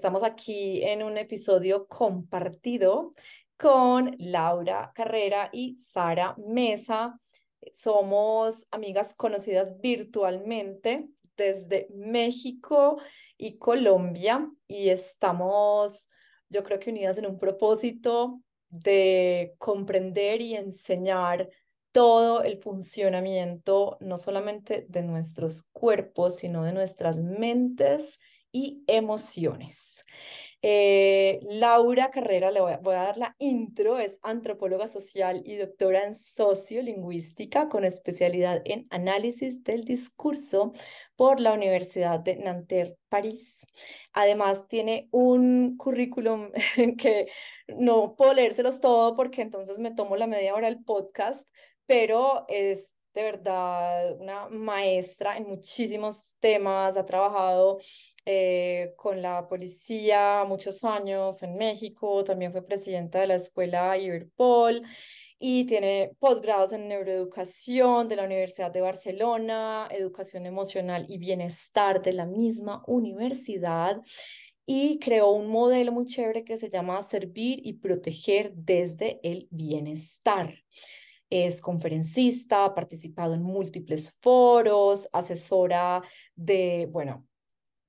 Estamos aquí en un episodio compartido con Laura Carrera y Sara Mesa. Somos amigas conocidas virtualmente desde México y Colombia y estamos, yo creo que unidas en un propósito de comprender y enseñar todo el funcionamiento, no solamente de nuestros cuerpos, sino de nuestras mentes y emociones. Eh, Laura Carrera, le voy a, dar la intro, es antropóloga social y doctora en sociolingüística con especialidad en análisis del discurso por la Universidad de Nanterre, París. Además, tiene un currículum que no puedo leérselos todo porque entonces me tomo la media hora del podcast, pero es de verdad una maestra en muchísimos temas, ha trabajado eh, con la policía muchos años en México, también fue presidenta de la escuela Iberpol y tiene posgrados en neuroeducación de la Universidad de Barcelona, educación emocional y bienestar de la misma universidad y creó un modelo muy chévere que se llama Servir y Proteger desde el Bienestar es conferencista, ha participado en múltiples foros, asesora de, bueno,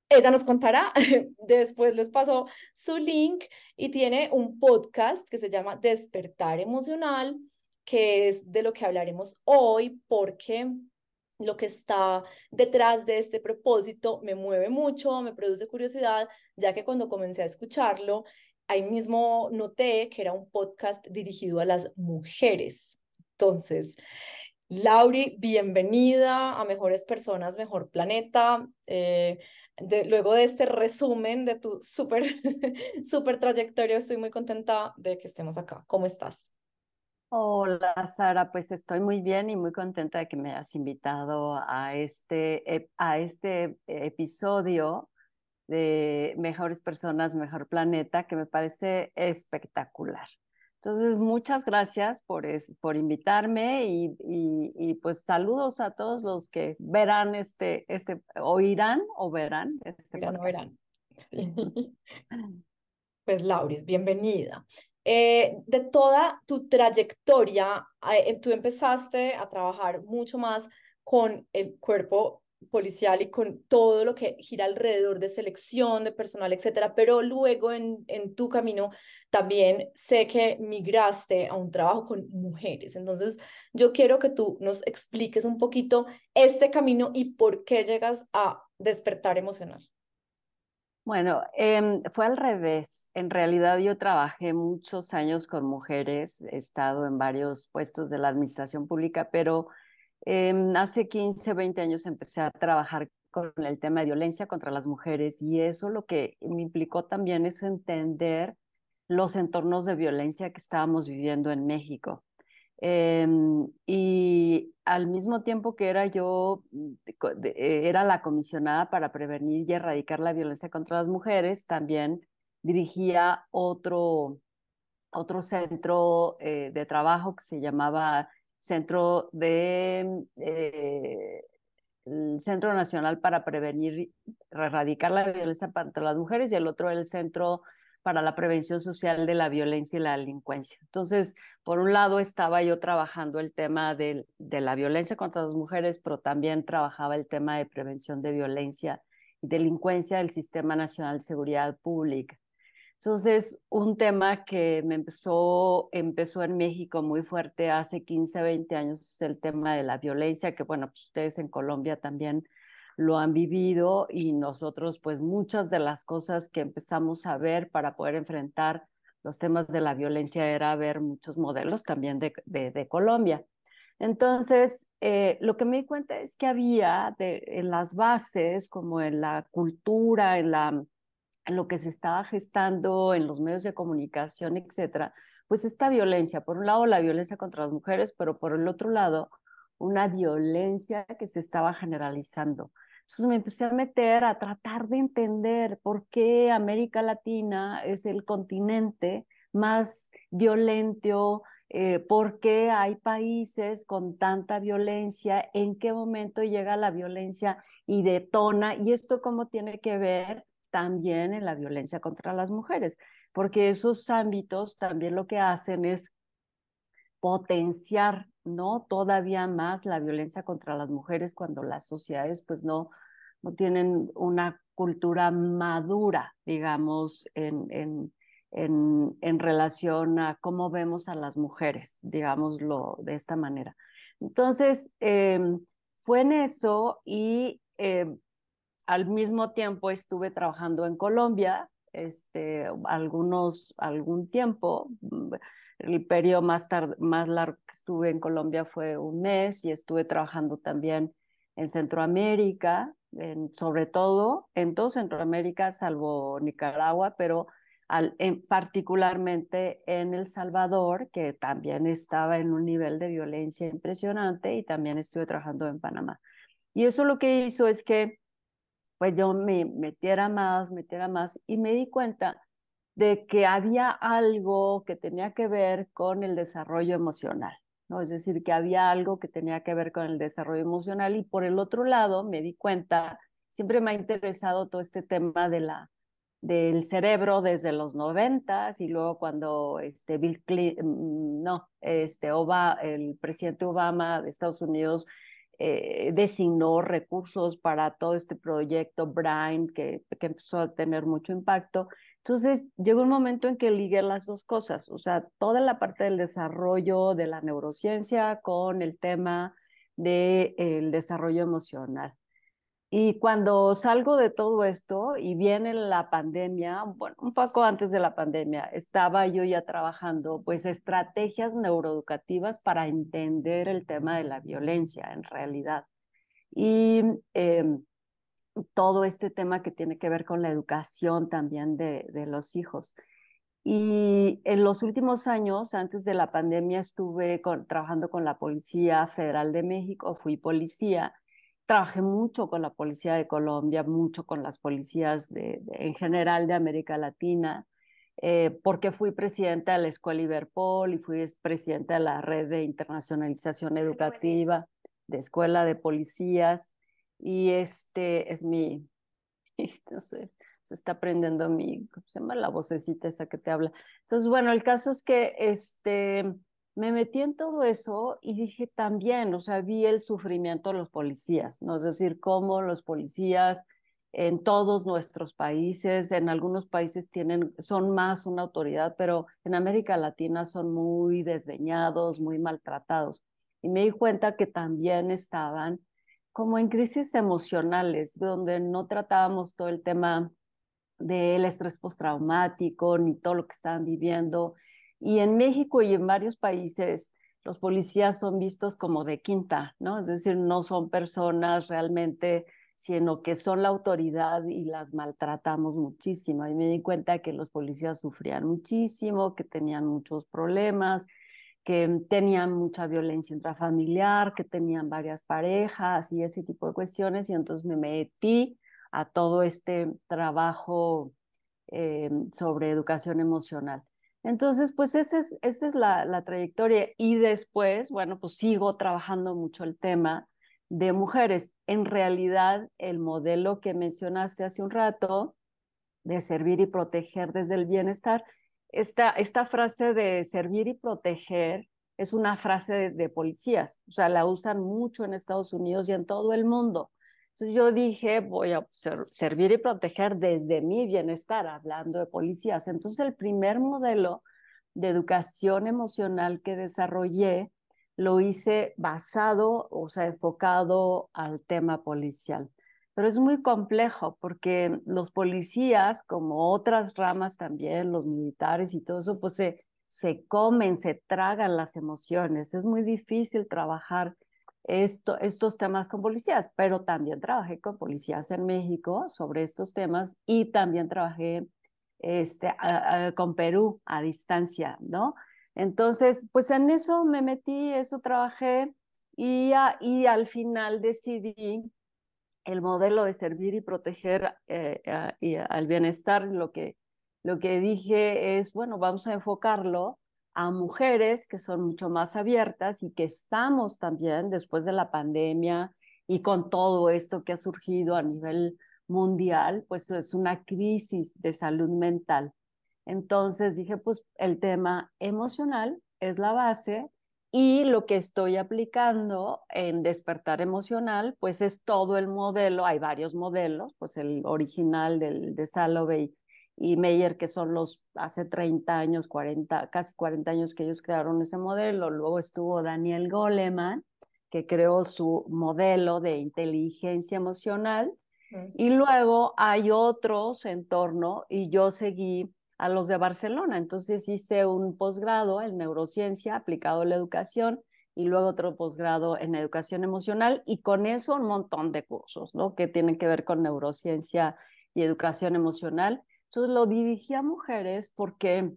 ella nos contará, después les paso su link y tiene un podcast que se llama Despertar Emocional, que es de lo que hablaremos hoy porque lo que está detrás de este propósito me mueve mucho, me produce curiosidad, ya que cuando comencé a escucharlo, ahí mismo noté que era un podcast dirigido a las mujeres. Entonces, Lauri, bienvenida a Mejores Personas, Mejor Planeta. Eh, luego de este resumen de tu súper, súper trayectoria, estoy muy contenta de que estemos acá. ¿Cómo estás? Hola Sara, pues estoy muy bien y muy contenta de que me hayas invitado a este, a este episodio de Mejores Personas, Mejor Planeta, que me parece espectacular. Entonces, muchas gracias por, por invitarme y, y, pues saludos a todos los que verán este, este oirán o verán este verán, verán. Pues Lauris, bienvenida. Eh, de toda tu trayectoria, eh, tú empezaste a trabajar mucho más con el cuerpo policial y con todo lo que gira alrededor de selección de personal, etcétera, pero luego en, en tu camino también sé que migraste a un trabajo con mujeres. Entonces, yo quiero que tú nos expliques un poquito este camino y por qué llegas a despertar emocional. Bueno, eh, fue al revés. En realidad yo trabajé muchos años con mujeres, he estado en varios puestos de la administración pública, pero Em, hace 15, 20 años empecé a trabajar con el tema de violencia contra las mujeres y eso lo que me implicó también es entender los entornos de violencia que estábamos viviendo en México. Em, y al mismo tiempo que era yo, mm, eh, era la comisionada para prevenir y erradicar la violencia contra las mujeres, también dirigía otro, otro centro eh, de trabajo que se llamaba Centro de eh, Centro Nacional para Prevenir y Erradicar la Violencia contra las Mujeres y el otro el Centro para la Prevención Social de la Violencia y la Delincuencia. Entonces, por un lado estaba yo trabajando el tema de, de la violencia contra las mujeres, pero también trabajaba el tema de prevención de violencia y delincuencia del Sistema Nacional de Seguridad Pública. Entonces, un tema que me empezó, empezó en México muy fuerte hace 15, 20 años es el tema de la violencia, que bueno, pues ustedes en Colombia también lo han vivido y nosotros pues muchas de las cosas que empezamos a ver para poder enfrentar los temas de la violencia era ver muchos modelos también de, de, Colombia. Entonces, eh, lo que me di cuenta es que había de, en las bases, como en la cultura, en la lo que se estaba gestando en los medios de comunicación, etcétera, pues esta violencia, por un lado la violencia contra las mujeres, pero por el otro lado una violencia que se estaba generalizando. Entonces me empecé a meter a tratar de entender por qué América Latina es el continente más violento eh, por qué hay países con tanta violencia, en qué momento llega la violencia y detona, y esto cómo tiene que ver también en la violencia contra las mujeres, porque esos ámbitos también lo que hacen es potenciar no todavía más la violencia contra las mujeres cuando las sociedades pues no, no tienen una cultura madura, digamos, en, en, en, en relación a cómo vemos a las mujeres, digámoslo de esta manera. Entonces, eh, fue en eso y eh, al mismo tiempo estuve trabajando en Colombia, este, algunos, algún tiempo, el periodo más, más largo que estuve en Colombia fue un mes y estuve trabajando también en Centroamérica, en, sobre todo en todo Centroamérica, salvo Nicaragua, pero en, particularmente en El Salvador, que también estaba en un nivel de violencia impresionante, y también estuve trabajando en Panamá. Y eso lo que hizo es que pues yo me metiera más, metiera más, y me di cuenta de que había algo que tenía que ver con el desarrollo emocional, ¿no? Es decir, que había algo que tenía que ver con el desarrollo emocional y por el otro lado me di cuenta, siempre me ha interesado todo este tema de la del cerebro desde los noventas y luego cuando este Bill Clinton, mm, no, este Obama, el presidente Obama de Estados Unidos eh, designó recursos para todo este proyecto Brain que, que empezó a tener mucho impacto entonces llegó un momento en que ligué las dos cosas, o sea, toda la parte del desarrollo de la neurociencia con el tema del el desarrollo emocional. Y cuando salgo de todo esto y viene la pandemia, bueno, un poco antes de la pandemia, estaba yo ya trabajando pues estrategias neuroeducativas para entender el tema de la violencia en realidad. Y eh, todo este tema que tiene que ver con la educación también de, de los hijos. Y en los últimos años, antes de la pandemia, estuve trabajando con la Policía Federal de México, fui policía, trabajé mucho con la Policía de Colombia, mucho con las policías de, en general de América Latina, eh, porque fui presidenta de la Escuela Iberpol y fui presidenta de la Red de Internacionalización Educativa, de Escuela de Policías y este es mi, no sé, se está aprendiendo mi, ¿cómo se llama? La vocecita esa que te habla. Entonces, bueno, el caso es que este, me metí en todo eso y dije también, o sea, vi el sufrimiento de los policías, ¿no? Es decir, cómo los policías en todos nuestros países, en algunos países tienen, son más una autoridad, pero en América Latina son muy desdeñados, muy maltratados. Y me di cuenta que también estaban como en crisis emocionales, donde no tratábamos todo el tema del estrés postraumático ni todo lo que estaban viviendo. Y en México y en varios países los policías son vistos como de quinta, ¿no? Es decir, no son personas realmente, sino que son la autoridad y las maltratamos muchísimo. Y me di cuenta que los policías sufrían muchísimo, que tenían muchos problemas, que tenían mucha violencia intrafamiliar, que tenían varias parejas y ese tipo de cuestiones, y entonces me metí a todo este trabajo eh, sobre educación emocional. Entonces, pues esa es, esa es la, la, trayectoria. Y después, bueno, pues sigo trabajando mucho el tema de mujeres. En realidad, el modelo que mencionaste hace un rato de servir y proteger desde el bienestar esta, esta frase de servir y proteger es una frase de, policías, o sea, la usan mucho en Estados Unidos y en todo el mundo. Entonces yo dije, voy a servir y proteger desde mi bienestar, hablando de policías. Entonces el primer modelo de educación emocional que desarrollé lo hice basado, o sea, enfocado al tema policial pero es muy complejo porque los policías, como otras ramas también, los militares y todo eso, pues se, se comen, se tragan las emociones. Es muy difícil trabajar esto, estos temas con policías, pero también trabajé con policías en México sobre estos temas y también trabajé este, con Perú a distancia, ¿no? Entonces, pues en eso me metí, eso trabajé y, y al final decidí el modelo de servir y proteger eh, y al bienestar, lo que, lo que dije es, bueno, vamos a enfocarlo a mujeres que son mucho más abiertas y que estamos también después de la pandemia y con todo esto que ha surgido a nivel mundial, pues es una crisis de salud mental. Entonces dije, pues el tema emocional es la base y lo que estoy aplicando en despertar emocional, pues es todo el modelo, hay varios modelos, pues el original del, de Salovey y Meyer, que son los hace 30 años, 40, casi 40 años que ellos crearon ese modelo. Luego estuvo Daniel Goleman, que creó su modelo de inteligencia emocional. Y luego hay otros en torno y yo seguí a los de Barcelona. Entonces hice un posgrado en neurociencia aplicado a la educación y luego otro posgrado en educación emocional y con eso un montón de cursos, ¿no? Que tienen que ver con neurociencia y educación emocional. Entonces lo dirigí a mujeres porque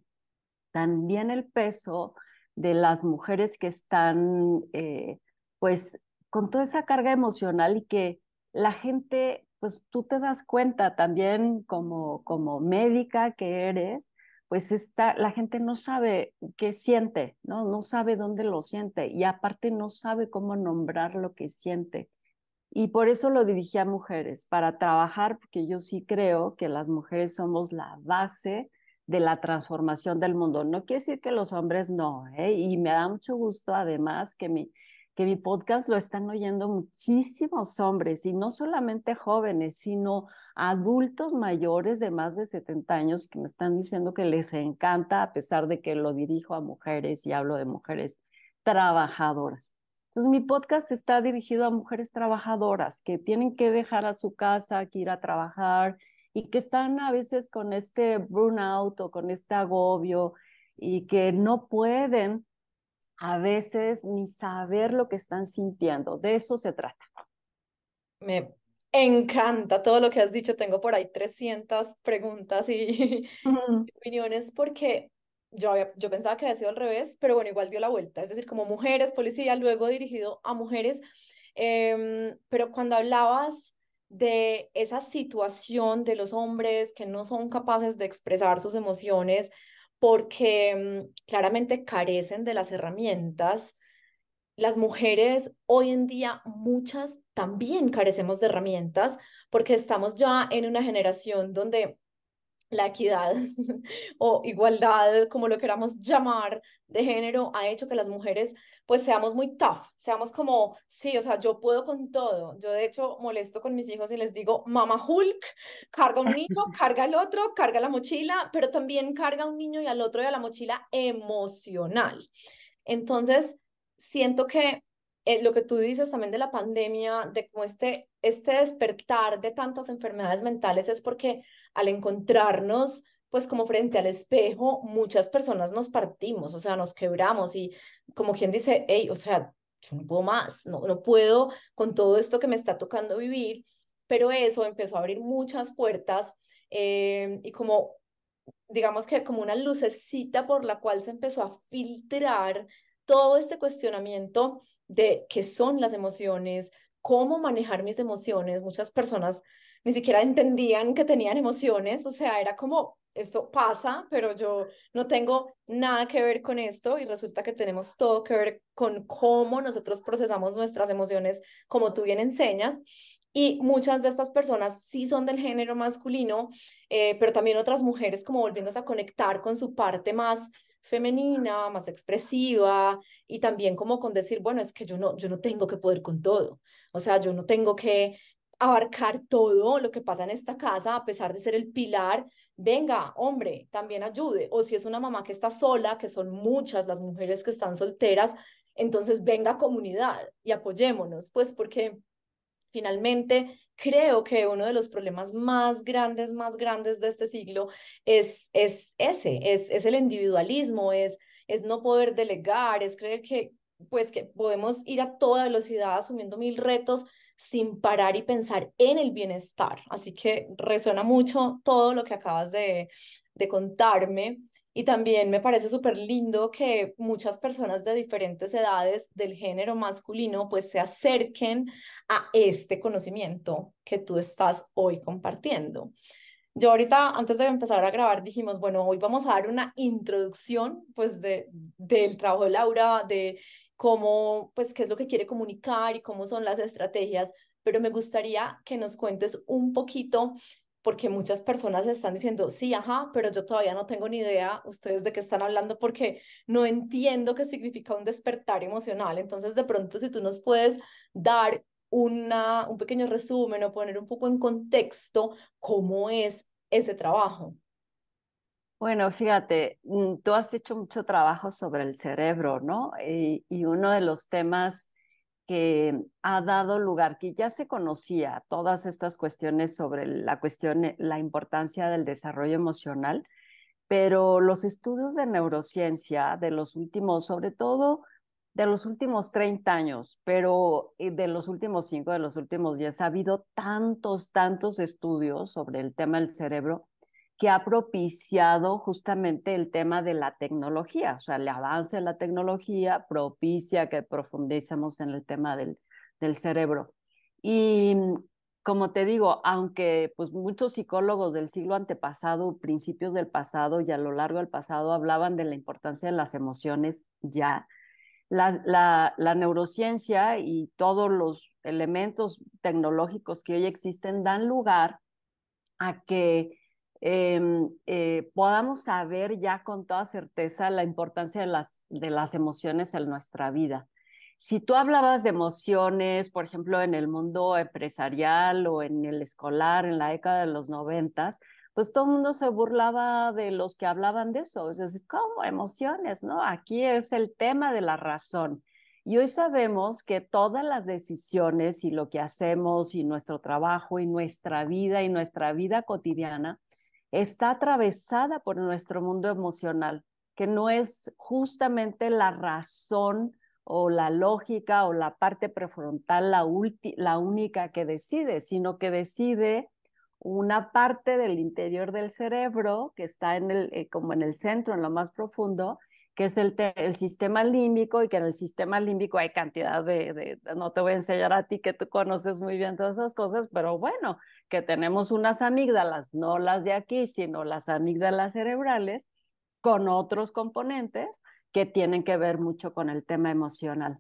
también el peso de las mujeres que están, eh, pues, con toda esa carga emocional y que la gente pues tú te das cuenta también como, como médica que eres, pues está, la gente no sabe qué siente, ¿no? No sabe dónde lo siente y aparte no sabe cómo nombrar lo que siente. Y por eso lo dirigí a mujeres, para trabajar, porque yo sí creo que las mujeres somos la base de la transformación del mundo. No quiere decir que los hombres no, ¿eh? Y me da mucho gusto además que mi, que mi podcast lo están oyendo muchísimos hombres y no solamente jóvenes, sino adultos mayores de más de 70 años que me están diciendo que les encanta a pesar de que lo dirijo a mujeres y hablo de mujeres trabajadoras. Entonces mi podcast está dirigido a mujeres trabajadoras que tienen que dejar a su casa, que ir a trabajar y que están a veces con este burnout o con este agobio y que no pueden a veces ni saber lo que están sintiendo. De eso se trata. Me encanta todo lo que has dicho. Tengo por ahí 300 preguntas y opiniones porque yo, yo pensaba que había sido al revés, pero bueno, igual dio la vuelta. Es decir, como mujeres, policía, luego dirigido a mujeres. Em, pero cuando hablabas de esa situación de los hombres que no son capaces de expresar sus emociones, porque mm, claramente carecen de las herramientas. Las mujeres hoy en día, muchas también carecemos de herramientas porque estamos ya en una generación donde la equidad o igualdad, como lo queramos llamar, de género, ha hecho que las mujeres pues seamos muy tough, seamos como, sí, o sea, yo puedo con todo. Yo de hecho molesto con mis hijos y les digo, mamá Hulk, carga un niño, carga el otro, carga la mochila, pero también carga un niño y al otro y a la mochila emocional. Entonces, siento que eh, lo que tú dices también de la pandemia, de cómo este, este despertar de tantas enfermedades mentales es porque al encontrarnos pues como frente al espejo, muchas personas nos partimos, o sea, nos quebramos y como quien dice, hey, o sea, yo no puedo más, no, no puedo con todo esto que me está tocando vivir, pero eso empezó a abrir muchas puertas eh, y como, digamos que como una lucecita por la cual se empezó a filtrar todo este cuestionamiento de qué son las emociones, cómo manejar mis emociones. Muchas personas ni siquiera entendían que tenían emociones, o sea, era como, esto pasa, pero yo no tengo nada que ver con esto y resulta que tenemos todo que ver con cómo nosotros procesamos nuestras emociones, como tú bien enseñas. Y muchas de estas personas sí son del género masculino, eh, pero también otras mujeres como volviéndose a conectar con su parte más femenina, más expresiva y también como con decir, bueno, es que yo no, yo no tengo que poder con todo. O sea, yo no tengo que abarcar todo lo que pasa en esta casa, a pesar de ser el pilar, venga, hombre, también ayude. O si es una mamá que está sola, que son muchas las mujeres que están solteras, entonces venga comunidad y apoyémonos, pues porque finalmente creo que uno de los problemas más grandes, más grandes de este siglo es, es ese, es, es el individualismo, es, es no poder delegar, es creer que pues que podemos ir a toda velocidad asumiendo mil retos sin parar y pensar en el bienestar. Así que resuena mucho todo lo que acabas de, de contarme. Y también me parece súper lindo que muchas personas de diferentes edades del género masculino pues se acerquen a este conocimiento que tú estás hoy compartiendo. Yo ahorita, antes de empezar a grabar, dijimos, bueno, hoy vamos a dar una introducción, pues, de, del trabajo de Laura, de cómo, pues, qué es lo que quiere comunicar y cómo son las estrategias, pero me gustaría que nos cuentes un poquito, porque muchas personas están diciendo, sí, ajá, pero yo todavía no tengo ni idea ustedes de qué están hablando porque no entiendo qué significa un despertar emocional. Entonces, de pronto, si tú nos puedes dar una, un pequeño resumen o poner un poco en contexto cómo es ese trabajo. Bueno, fíjate, mm, tú has hecho mucho trabajo sobre el cerebro, ¿no? Y, y, uno de los temas que ha dado lugar, que ya se conocía, todas estas cuestiones sobre la cuestión, la importancia del desarrollo emocional, pero los estudios de neurociencia de los últimos, sobre todo de los últimos 30 años, pero eh, de los últimos 5, de los últimos 10, ha habido tantos, tantos estudios sobre el tema del cerebro que ha propiciado justamente el tema de la tecnología, o sea, el avance de la tecnología propicia que profundicemos en el tema del, del cerebro. Y como te digo, aunque pues muchos psicólogos del siglo antepasado, principios del pasado y a lo largo del pasado hablaban de la importancia de las emociones ya, la, la, neurociencia y todos los elementos tecnológicos que hoy existen dan lugar a que em, eh, podamos saber ya con toda certeza la importancia de las, de las emociones en nuestra vida. Si tú hablabas de emociones, por ejemplo, en el mundo empresarial o en el escolar en la década de los noventas, pues todo el mundo se burlaba de los que hablaban de eso. Es decir, ¿cómo emociones? ¿No? Aquí es el tema de la razón. Y hoy sabemos que todas las decisiones y lo que hacemos y nuestro trabajo y nuestra vida y nuestra vida cotidiana está atravesada por nuestro mundo emocional, que no es justamente la razón o la lógica o la parte prefrontal la, la única que decide, sino que decide una parte del interior del cerebro que está en el, eh, como en el centro, en lo más profundo, que es el, el, sistema límbico y que en el sistema límbico hay cantidad de, de, no te voy a enseñar a ti que tú conoces muy bien todas esas cosas, pero bueno, que tenemos unas amígdalas, no las de aquí, sino las amígdalas cerebrales, con otros componentes que tienen que ver mucho con el tema emocional.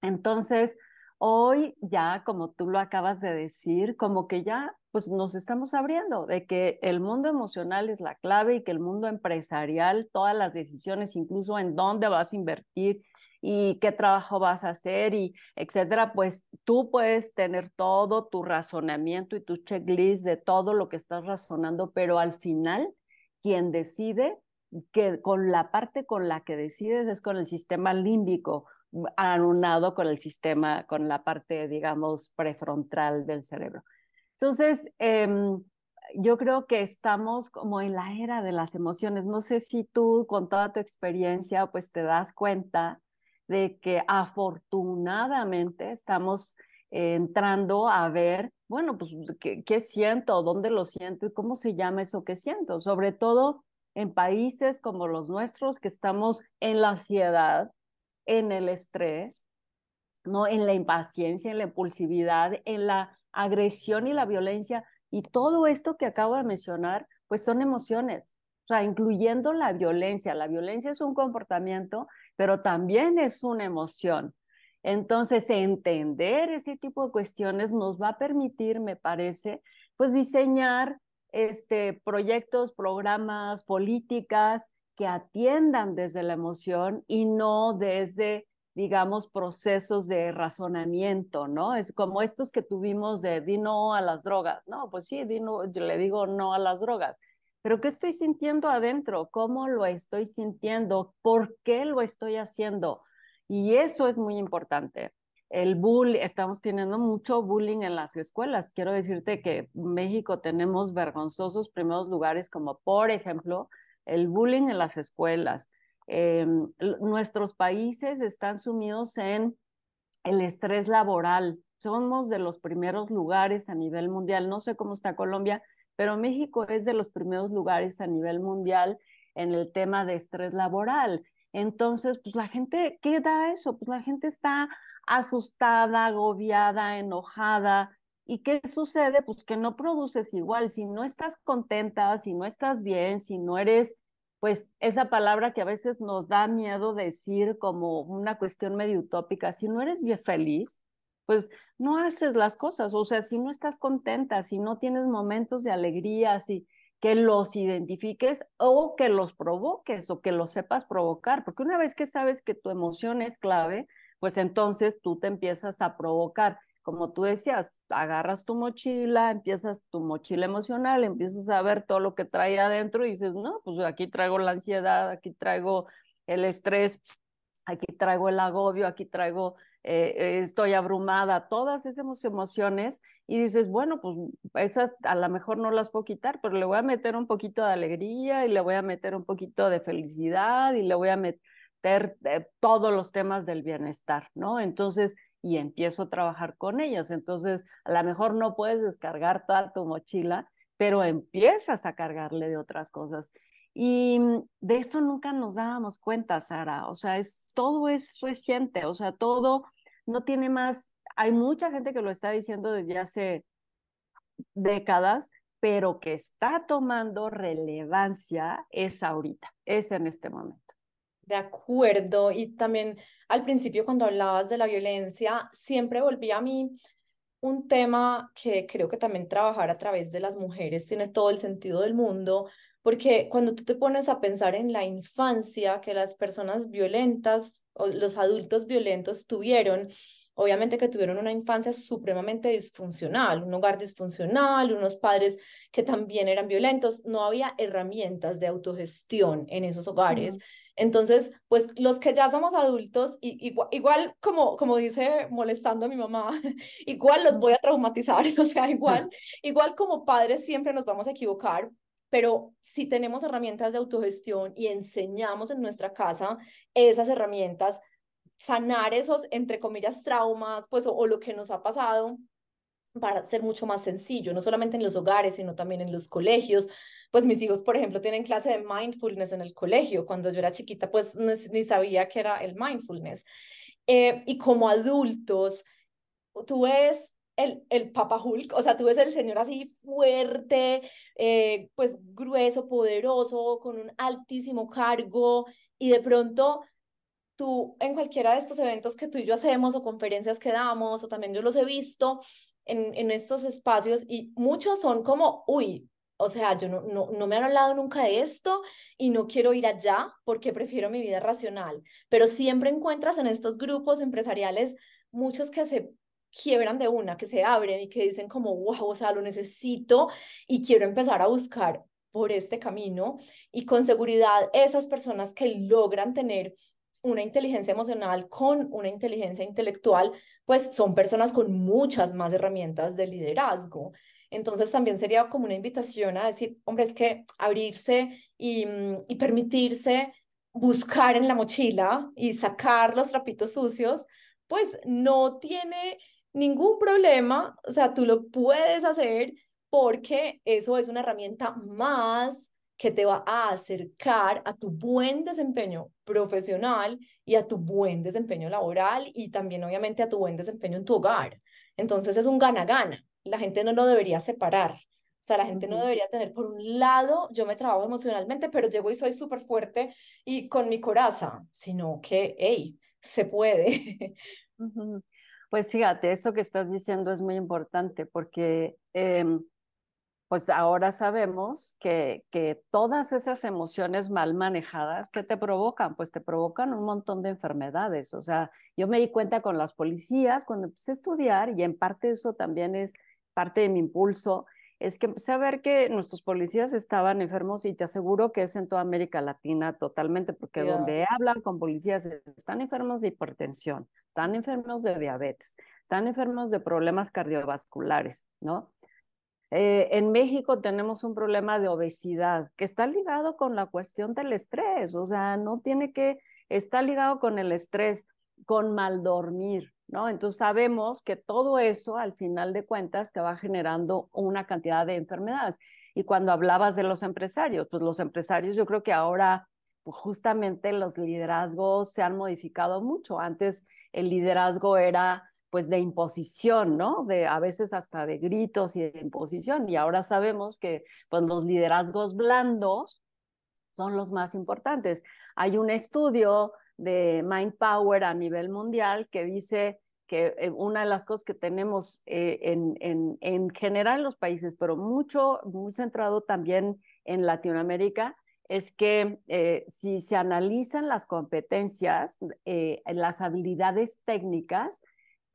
Entonces, hoy ya, como tú lo acabas de decir, como que ya pues nos estamos abriendo de que el mundo emocional es la clave y que el mundo empresarial, todas las decisiones, incluso en dónde vas a invertir y qué trabajo vas a hacer y etcétera, pues tú puedes tener todo tu razonamiento y tu checklist de todo lo que estás razonando, pero al final quien decide que con la parte con la que decides es con el sistema límbico anunado con el sistema, con la parte, digamos, prefrontal del cerebro. Entonces, em, yo creo que estamos como en la era de las emociones. No sé si tú con toda tu experiencia pues te das cuenta de que afortunadamente estamos entrando a ver, bueno, pues ¿qué, qué siento, dónde lo siento y cómo se llama eso que siento, sobre todo en países como los nuestros que estamos en la ansiedad, en el estrés, ¿no? en la impaciencia, en la impulsividad, en la agresión y la violencia. Y todo esto que acabo de mencionar, pues son emociones, o sea, incluyendo la violencia. La violencia es un comportamiento, pero también es una emoción. Entonces, entender ese tipo de cuestiones nos va a permitir, me parece, pues diseñar este, proyectos, programas, políticas que atiendan desde la emoción y no desde digamos, procesos de razonamiento, ¿no? Es como estos que tuvimos de di no a las drogas, ¿no? Pues sí, di no, yo le digo no a las drogas, pero ¿qué estoy sintiendo adentro? ¿Cómo lo estoy sintiendo? ¿Por qué lo estoy haciendo? Y eso es muy importante. El bullying, estamos teniendo mucho bullying en las escuelas. Quiero decirte que en México tenemos vergonzosos primeros lugares como, por ejemplo, el bullying en las escuelas, eh, nuestros países están sumidos en el estrés laboral. Somos de los primeros lugares a nivel mundial. No sé cómo está Colombia, pero México es de los primeros lugares a nivel mundial en el tema de estrés laboral. Entonces, pues la gente, ¿qué da eso? Pues la gente está asustada, agobiada, enojada, ¿Y qué sucede? Pues que no produces igual. Si no estás contenta, si no estás bien, si no eres, pues esa palabra que a veces nos da miedo decir como una cuestión medio utópica, si no eres bien feliz, pues no haces las cosas. O sea, si no estás contenta, si no tienes momentos de alegría, si que los identifiques o que los provoques o que los sepas provocar, porque una vez que sabes que tu emoción es clave, pues entonces tú te empiezas a provocar como tú decías, agarras tu mochila, empiezas tu mochila emocional, empiezas a ver todo lo que trae adentro y dices, no, pues aquí traigo la ansiedad, aquí traigo el estrés, aquí traigo el agobio, aquí traigo, eh, estoy abrumada, todas esas emociones y dices, bueno, pues esas a lo mejor no las puedo quitar, pero le voy a meter un poquito de alegría y le voy a meter un poquito de felicidad y le voy a meter eh, todos los temas del bienestar, ¿no? Entonces, y empiezo a trabajar con ellas. Entonces, a lo mejor no puedes descargar toda tu mochila, pero empiezas a cargarle de otras cosas. Y de eso nunca nos dábamos cuenta, Sara. O sea, es, todo es reciente, o sea, todo no tiene más. Hay mucha gente que lo está diciendo desde hace décadas, pero que está tomando relevancia es ahorita, es en este momento. De acuerdo, y también al principio cuando hablabas de la violencia, siempre volvía a mí un tema que creo que también trabajar a través de las mujeres tiene todo el sentido del mundo, porque cuando tú te pones a pensar en la infancia que las personas violentas o los adultos violentos tuvieron, obviamente que tuvieron una infancia supremamente disfuncional, un hogar disfuncional, unos padres que también eran violentos, no había herramientas de autogestión en esos hogares. Entonces, pues los que ya somos adultos, igual, igual como, como dice molestando a mi mamá, igual los voy a traumatizar, o sea, igual, igual como padres siempre nos vamos a equivocar, pero si tenemos herramientas de autogestión y enseñamos en nuestra casa esas herramientas, sanar esos, entre comillas, traumas, pues, o lo que nos ha pasado, para ser mucho más sencillo, no solamente en los hogares, sino también en los colegios, pues mis hijos, por ejemplo, tienen clase de mindfulness en el colegio. Cuando yo era chiquita, pues ni sabía qué era el mindfulness. Eh, y como adultos, tú ves el, el Papa Hulk, o sea, tú ves el señor así fuerte, eh, pues grueso, poderoso, con un altísimo cargo, y de pronto tú en cualquiera de estos eventos que tú y yo hacemos o conferencias que damos, o también yo los he visto en, en estos espacios, y muchos son como, uy, o sea, yo no, no, no me han hablado nunca de esto y no quiero ir allá porque prefiero mi vida racional. Pero siempre encuentras en estos grupos empresariales muchos que se quiebran de una, que se abren y que dicen como, wow, o sea, lo necesito y quiero empezar a buscar por este camino. Y con seguridad, esas personas que logran tener una inteligencia emocional con una inteligencia intelectual, pues son personas con muchas más herramientas de liderazgo. Entonces también sería como una invitación a decir, hombre, es que abrirse y, mm, permitirse buscar en la mochila y sacar los trapitos sucios, pues no tiene ningún problema, o sea, tú lo puedes hacer porque eso es una herramienta más que te va a acercar a tu buen desempeño profesional y a tu buen desempeño laboral y también obviamente a tu buen desempeño en tu hogar. Entonces es un gana-gana la gente no lo debería separar. O sea, la gente no debería tener, por un lado, yo me trabajo emocionalmente, pero llego y soy súper fuerte y con mi coraza, sino que, hey, se puede. Pues fíjate, eso que estás diciendo es muy importante porque em, pues ahora sabemos que, que todas esas emociones mal manejadas, ¿qué te provocan? Pues te provocan un montón de enfermedades. O sea, yo me di cuenta con las policías cuando empecé a estudiar y en parte eso también es parte de mi impulso, es que empecé a ver que nuestros policías estaban enfermos y te aseguro que es en toda América Latina totalmente, porque donde hablan con policías están enfermos de hipertensión, están enfermos de diabetes, están enfermos de problemas cardiovasculares, ¿no? Eh, en México tenemos un problema de obesidad que está ligado con la cuestión del estrés, o sea, no tiene que, está ligado con el estrés, con mal dormir, ¿no? Entonces sabemos que todo eso al final de cuentas te va generando una cantidad de enfermedades. Y cuando hablabas de los empresarios, pues los empresarios yo creo que ahora pues justamente los liderazgos se han modificado mucho. Antes el liderazgo era pues de imposición, ¿no? De a veces hasta de gritos y de imposición. Y ahora sabemos que pues los liderazgos blandos son los más importantes. Hay un estudio de Mind Power a nivel mundial que dice que eh, una de las cosas que tenemos eh, en, en, en, general en los países, pero mucho, muy centrado también en Latinoamérica, es que eh, si se analizan las competencias, las habilidades técnicas,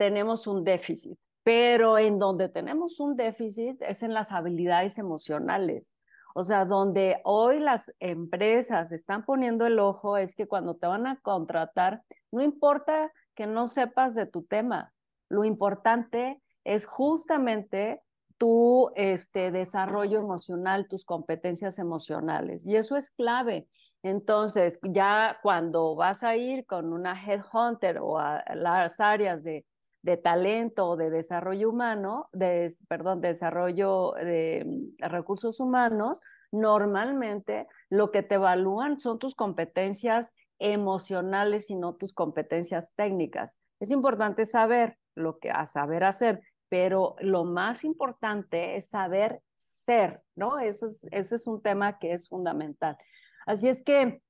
tenemos un déficit. Pero en donde tenemos un déficit es en las habilidades emocionales. O sea, donde hoy las empresas están poniendo el ojo es que cuando te van a contratar, no importa que no sepas de tu tema, lo importante es justamente tu este, desarrollo emocional, tus competencias emocionales. Y eso es clave. Entonces, ya cuando vas a ir con una headhunter o a las áreas de de talento o de desarrollo humano, de, perdón, de desarrollo de mm, recursos humanos, normalmente lo que te evalúan son tus competencias emocionales y no tus competencias técnicas. Es importante saber lo que a saber hacer, pero lo más importante es saber ser, ¿no? Es, ese es un tema que es fundamental. Así es que,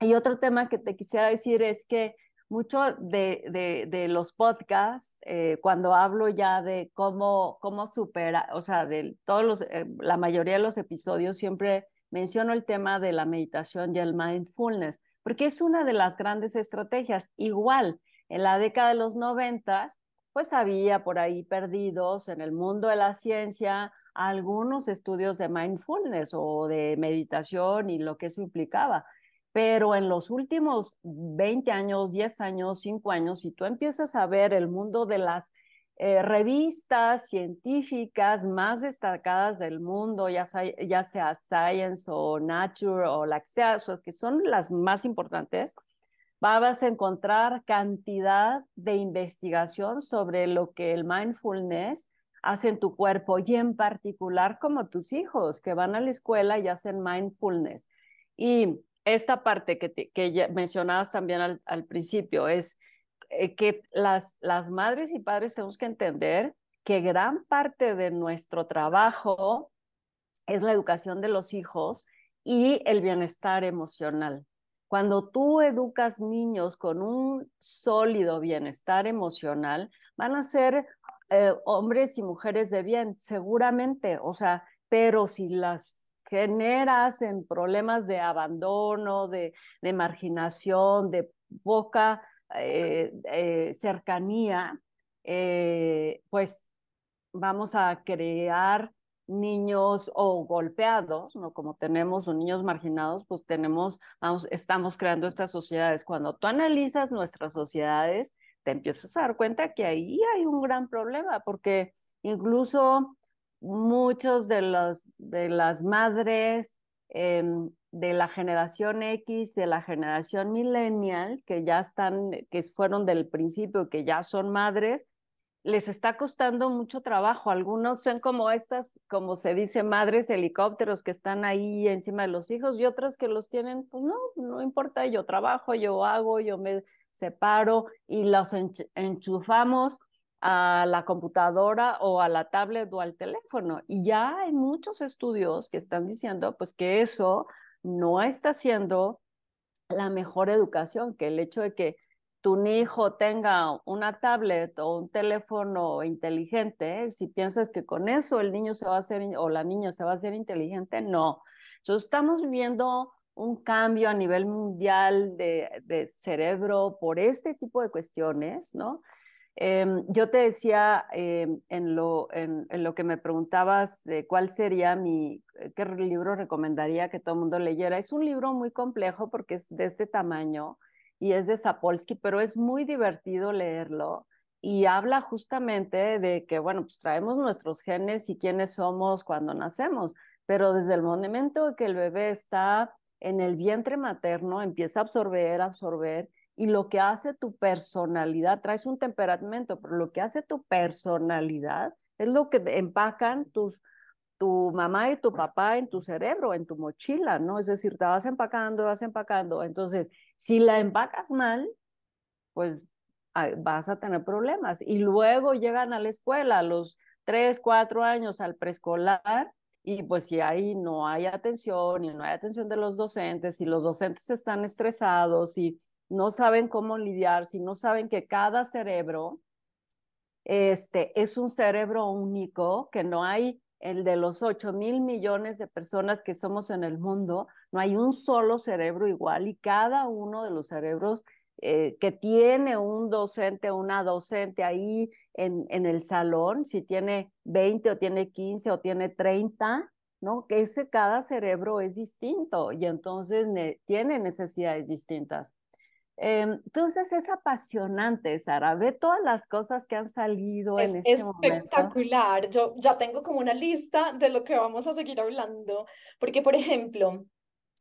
y otro tema que te quisiera decir es que mucho de, de, los podcasts, eh, cuando hablo ya de cómo, cómo supera, o sea, de todos los, eh, la mayoría de los episodios siempre menciono el tema de la meditación y el mindfulness, porque es una de las grandes estrategias. Igual, en la década de los noventas, pues había por ahí perdidos en el mundo de la ciencia algunos estudios de mindfulness o de meditación y lo que eso implicaba. Pero en los últimos 20 años, 10 años, 5 años, si tú empiezas a ver el mundo de las eh, revistas científicas más destacadas del mundo, ya sea, ya sea Science o Nature o la que sea, que son las más importantes, vas a encontrar cantidad de investigación sobre lo que el mindfulness hace en tu cuerpo y en particular como tus hijos que van a la escuela y hacen mindfulness. Y esta parte que, que mencionabas también al, principio es eh, que las, las madres y padres tenemos que entender que gran parte de nuestro trabajo es la educación de los hijos y el bienestar emocional. Cuando tú educas niños con un sólido bienestar emocional, van a ser eh, hombres y mujeres de bien, seguramente, o sea, pero si las generas en problemas de abandono, de, de marginación, de poca eh, eh, cercanía, eh, pues vamos a crear niños o golpeados, ¿no? Como tenemos o niños marginados, pues tenemos, estamos creando estas sociedades. Cuando tú analizas nuestras sociedades, te empiezas a dar cuenta que ahí hay un gran problema, porque incluso muchos de, los, de las madres em, de la generación X, de la generación millennial, que ya están, que fueron del principio, que ya son madres, les está costando mucho trabajo. Algunos son como estas, como se dice, madres helicópteros que están ahí encima de los hijos y otras que los tienen, pues no, no importa, yo trabajo, yo hago, yo me separo y los enchufamos a la computadora o a la tablet o al teléfono. Y ya hay muchos estudios que están diciendo pues que eso no está siendo la mejor educación, que el hecho de que tu hijo tenga una tablet o un teléfono inteligente, si piensas que con eso el niño se va a hacer o la niña se va a hacer inteligente, no. Entonces estamos viviendo un cambio a nivel mundial de, de cerebro por este tipo de cuestiones, ¿no? Em, yo te decía em, en, lo, en, lo que me preguntabas de cuál sería mi, eh, qué libro recomendaría que todo el mundo leyera. Es un libro muy complejo porque es de este tamaño y es de Sapolsky, pero es muy divertido leerlo y habla justamente de que, bueno, pues traemos nuestros genes y quiénes somos cuando nacemos, pero desde el momento que el bebé está en el vientre materno, empieza a absorber, absorber y lo que hace tu personalidad, traes un temperamento, pero lo que hace tu personalidad es lo que empacan tus, tu mamá y tu papá en tu cerebro, en tu mochila, ¿no? Es decir, te vas empacando, vas empacando. Entonces, si la empacas mal, pues vas a tener problemas. Y luego llegan a la escuela a los tres, cuatro años al preescolar y pues si ahí no hay atención y no hay atención de los docentes y los docentes están estresados y no saben cómo lidiar, si no saben que cada cerebro este, es un cerebro único, que no hay el de los 8 mil millones de personas que somos en el mundo, no hay un solo cerebro igual y cada uno de los cerebros eh, que tiene un docente una docente ahí en, en el salón, si tiene 20 o tiene 15 o tiene 30, ¿no? Que ese cada cerebro es distinto y entonces tiene necesidades distintas. Em, entonces es apasionante, Sara. Ve todas las cosas que han salido es en este espectacular. Yo ya tengo como una lista de lo que vamos a seguir hablando, porque por ejemplo,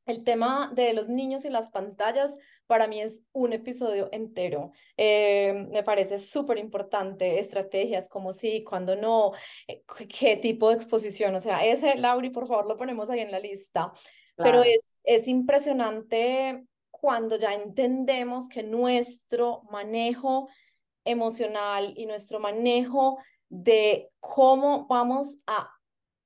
el tema de los niños y las pantallas para mí es un episodio entero. Eh, me parece súper importante, estrategias como sí, cuando no, eh, qué tipo de exposición. O sea, ese, Lauri, por favor, lo ponemos ahí en la lista. Pero es, es impresionante cuando ya entendemos que nuestro manejo emocional y nuestro manejo de cómo vamos a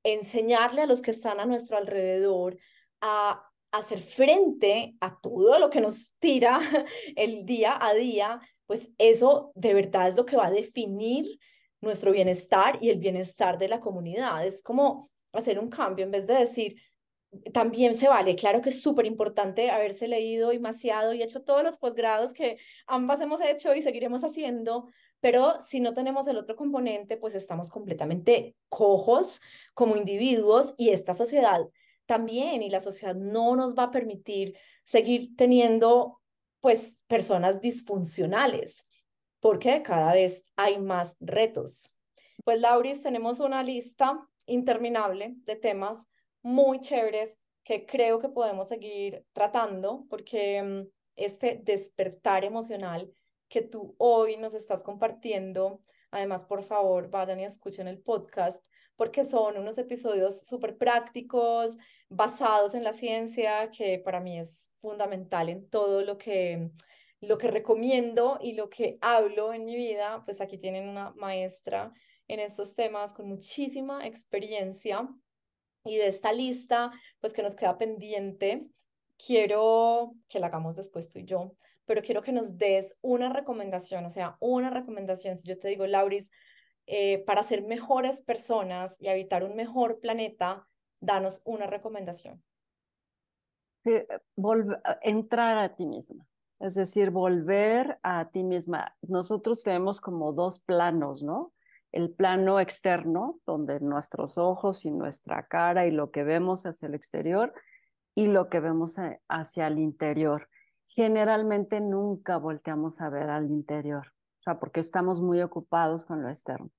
enseñarle a los que están a nuestro alrededor a hacer frente a todo lo que nos tira el día a día, pues eso de verdad es lo que va a definir nuestro bienestar y el bienestar de la comunidad. Es como hacer un cambio en vez de decir, también se vale, claro que es súper importante haberse leído y maciado y hecho todos los posgrados que ambas hemos hecho y seguiremos haciendo, pero si no tenemos el otro componente, pues estamos completamente cojos como individuos y esta sociedad también y la sociedad no nos va a permitir seguir teniendo pues personas disfuncionales porque cada vez hay más retos. Pues Lauris, tenemos una lista interminable de temas muy chéveres que creo que podemos seguir tratando porque mm, este despertar emocional que tú hoy nos estás compartiendo, además por favor vayan y escuchen el podcast porque son unos episodios súper prácticos, basados en la ciencia, que para mí es fundamental en todo lo que, lo que recomiendo y lo que hablo en mi vida. Pues aquí tienen una maestra en estos temas con muchísima experiencia. Y de esta lista, pues que nos queda pendiente, quiero que la hagamos después tú y yo, pero quiero que nos des una recomendación, o sea, una recomendación. Si yo te digo, Lauris, eh, para ser mejores personas y habitar un mejor planeta, danos una recomendación. Eh, entrar a ti misma, es decir, volver a ti misma. Nosotros tenemos como dos planos, ¿no? El plano externo, donde nuestros ojos y nuestra cara y lo que vemos hacia el exterior y lo que vemos hacia el interior. Generalmente nunca volteamos a ver al interior sea, porque estamos muy ocupados con lo externo.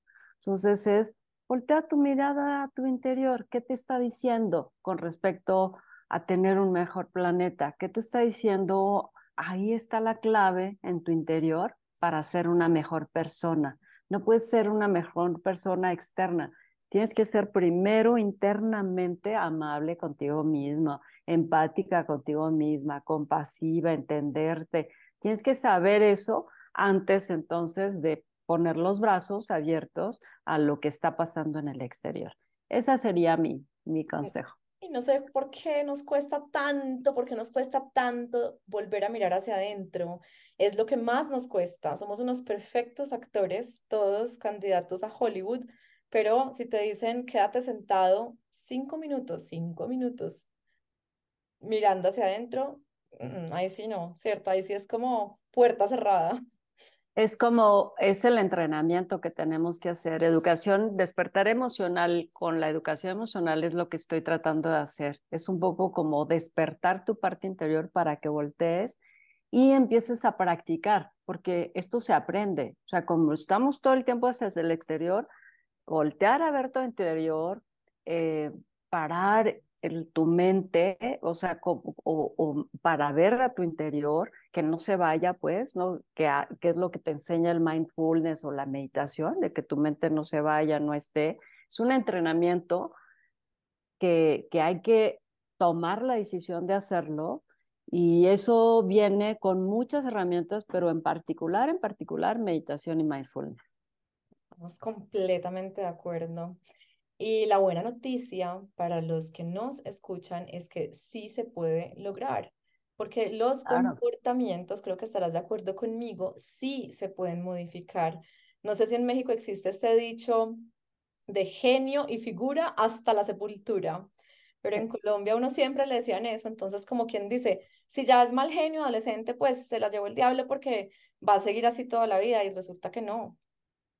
Entonces es, voltea tu mirada a tu interior, ¿qué te está diciendo con respecto a tener un mejor planeta? ¿Qué te está diciendo? Ahí está la clave en tu interior para ser una mejor persona. No puedes ser una mejor persona externa. Tienes que ser primero internamente amable contigo mismo, empática contigo misma, compasiva, entenderte. Tienes que saber eso antes entonces de poner los brazos abiertos a lo que está pasando en el exterior. Esa sería mi, mi consejo. Y no sé por qué nos cuesta tanto, por qué nos cuesta tanto volver a mirar hacia adentro. Es lo que más nos cuesta. Somos unos perfectos actores, todos candidatos a Hollywood, pero si te dicen quédate sentado cinco minutos, cinco minutos, mirando hacia adentro, mm, ahí sí no, ¿cierto? Ahí sí es como puerta cerrada es como, es el entrenamiento que tenemos que hacer. Educación, despertar emocional con la educación emocional es lo que estoy tratando de hacer. Es un poco como despertar tu parte interior para que voltees y empieces a practicar, porque esto se aprende. O sea, como estamos todo el tiempo hacia el exterior, voltear a ver tu interior, eh, parar tu mente, o sea, o, para ver a tu interior, que no se vaya, pues, ¿no? Que, que, es lo que te enseña el mindfulness o la meditación, de que tu mente no se vaya, no esté. Es un entrenamiento que, que hay que tomar la decisión de hacerlo Y eso viene con muchas herramientas, pero en particular, en particular, meditación y mindfulness. Estamos completamente de acuerdo. Y la buena noticia para los que nos escuchan es que sí se puede lograr, porque los comportamientos, creo que estarás de acuerdo conmigo, sí se pueden modificar. No sé si en México existe este dicho de genio y figura hasta la sepultura, pero en Colombia uno siempre le decían eso, entonces como quien dice, si ya es mal genio adolescente, pues se la llevó el diablo porque va a seguir así toda la vida y resulta que no.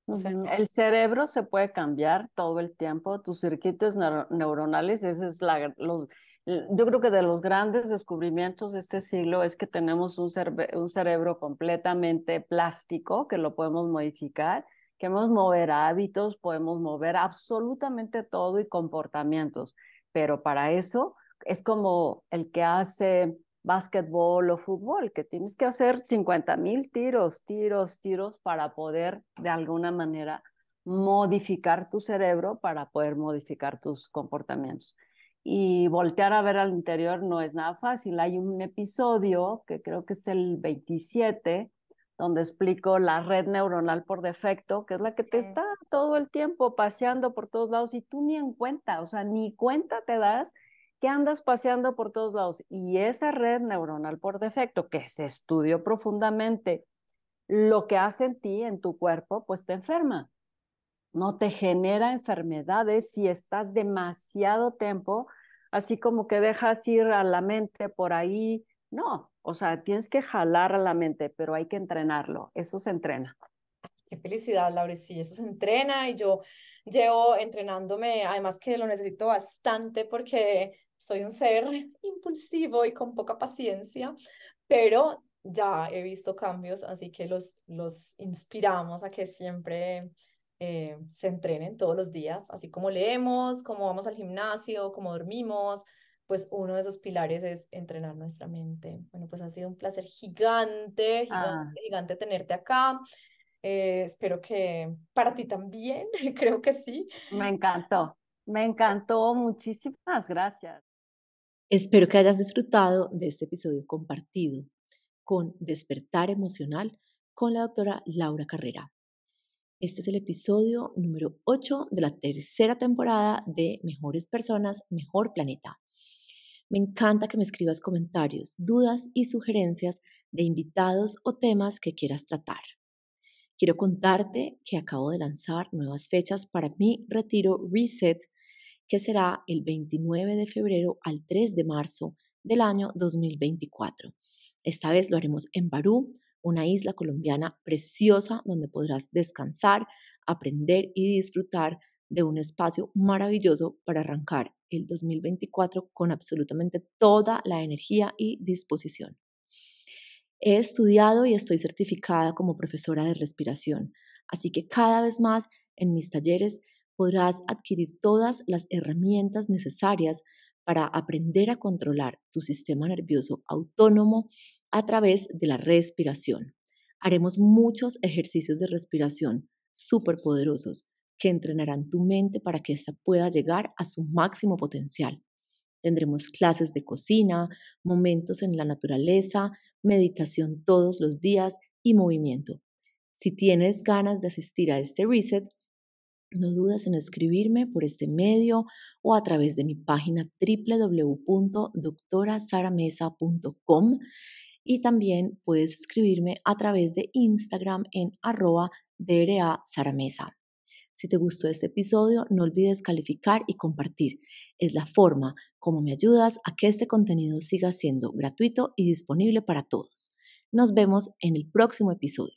el cerebro se puede cambiar todo el tiempo, tus circuitos neuronales, ese es la, los, yo creo que de los grandes descubrimientos de este siglo es que tenemos un, un cerebro completamente plástico que lo podemos modificar, que podemos mover hábitos, podemos mover absolutamente todo y comportamientos, pero para eso es como el que hace básquetbol o fútbol, que tienes que hacer 50 mil tiros, tiros, tiros para poder de alguna manera modificar tu cerebro, para poder modificar tus comportamientos. Y voltear a ver al interior no es nada fácil. Hay un episodio que creo que es el 27, donde explico la red neuronal por defecto, que es la que te está todo el tiempo paseando por todos lados y tú ni en cuenta, o sea, ni cuenta te das que andas paseando por todos lados. Y esa red neuronal por defecto, que se estudió profundamente, lo que hace en ti, en tu cuerpo, pues te enferma. No te genera enfermedades si estás demasiado tiempo, así como que dejas ir a la mente por ahí. No, o sea, tienes que jalar a la mente, pero hay que entrenarlo. Eso se entrena. Qué felicidad, Laura. Sí, eso se entrena y yo llevo entrenándome, además que lo necesito bastante porque soy un ser impulsivo y con poca paciencia, pero ya he visto cambios, así que los, los inspiramos a que siempre eh, se entrenen todos los días, así como leemos, como vamos al gimnasio, como dormimos, pues uno de esos pilares es entrenar nuestra mente. Bueno, pues ha sido un placer gigante, gigante, ah. gigante tenerte acá. Eh, espero que para ti también, creo que sí. Me encantó, me encantó, muchísimas gracias. Espero que hayas disfrutado de este episodio compartido con Despertar Emocional con la doctora Laura Carrera. Este es el episodio número 8 de la tercera temporada de Mejores Personas, Mejor Planeta. Me encanta que me escribas comentarios, dudas y sugerencias de invitados o temas que quieras tratar. Quiero contarte que acabo de lanzar nuevas fechas para mi retiro Reset que será el 29 de febrero al 3 de marzo del año 2024. Esta vez lo haremos en Barú, una isla colombiana preciosa donde podrás descansar, aprender y disfrutar de un espacio maravilloso para arrancar el 2024 con absolutamente toda la energía y disposición. He estudiado y estoy certificada como profesora de respiración, así que cada vez más en mis talleres podrás adquirir todas las herramientas necesarias para aprender a controlar tu sistema nervioso autónomo a través de la respiración. Haremos muchos ejercicios de respiración súper poderosos que entrenarán tu mente para que ésta pueda llegar a su máximo potencial. Tendremos clases de cocina, momentos en la naturaleza, meditación todos los días y movimiento. Si tienes ganas de asistir a este reset, no dudes en escribirme por este medio o a través de mi página www.doctorasaramesa.com y también puedes escribirme a través de Instagram en arroba saramesa. Si te gustó este episodio, no olvides calificar y compartir. Es la forma como me ayudas a que este contenido siga siendo gratuito y disponible para todos. Nos vemos en el próximo episodio.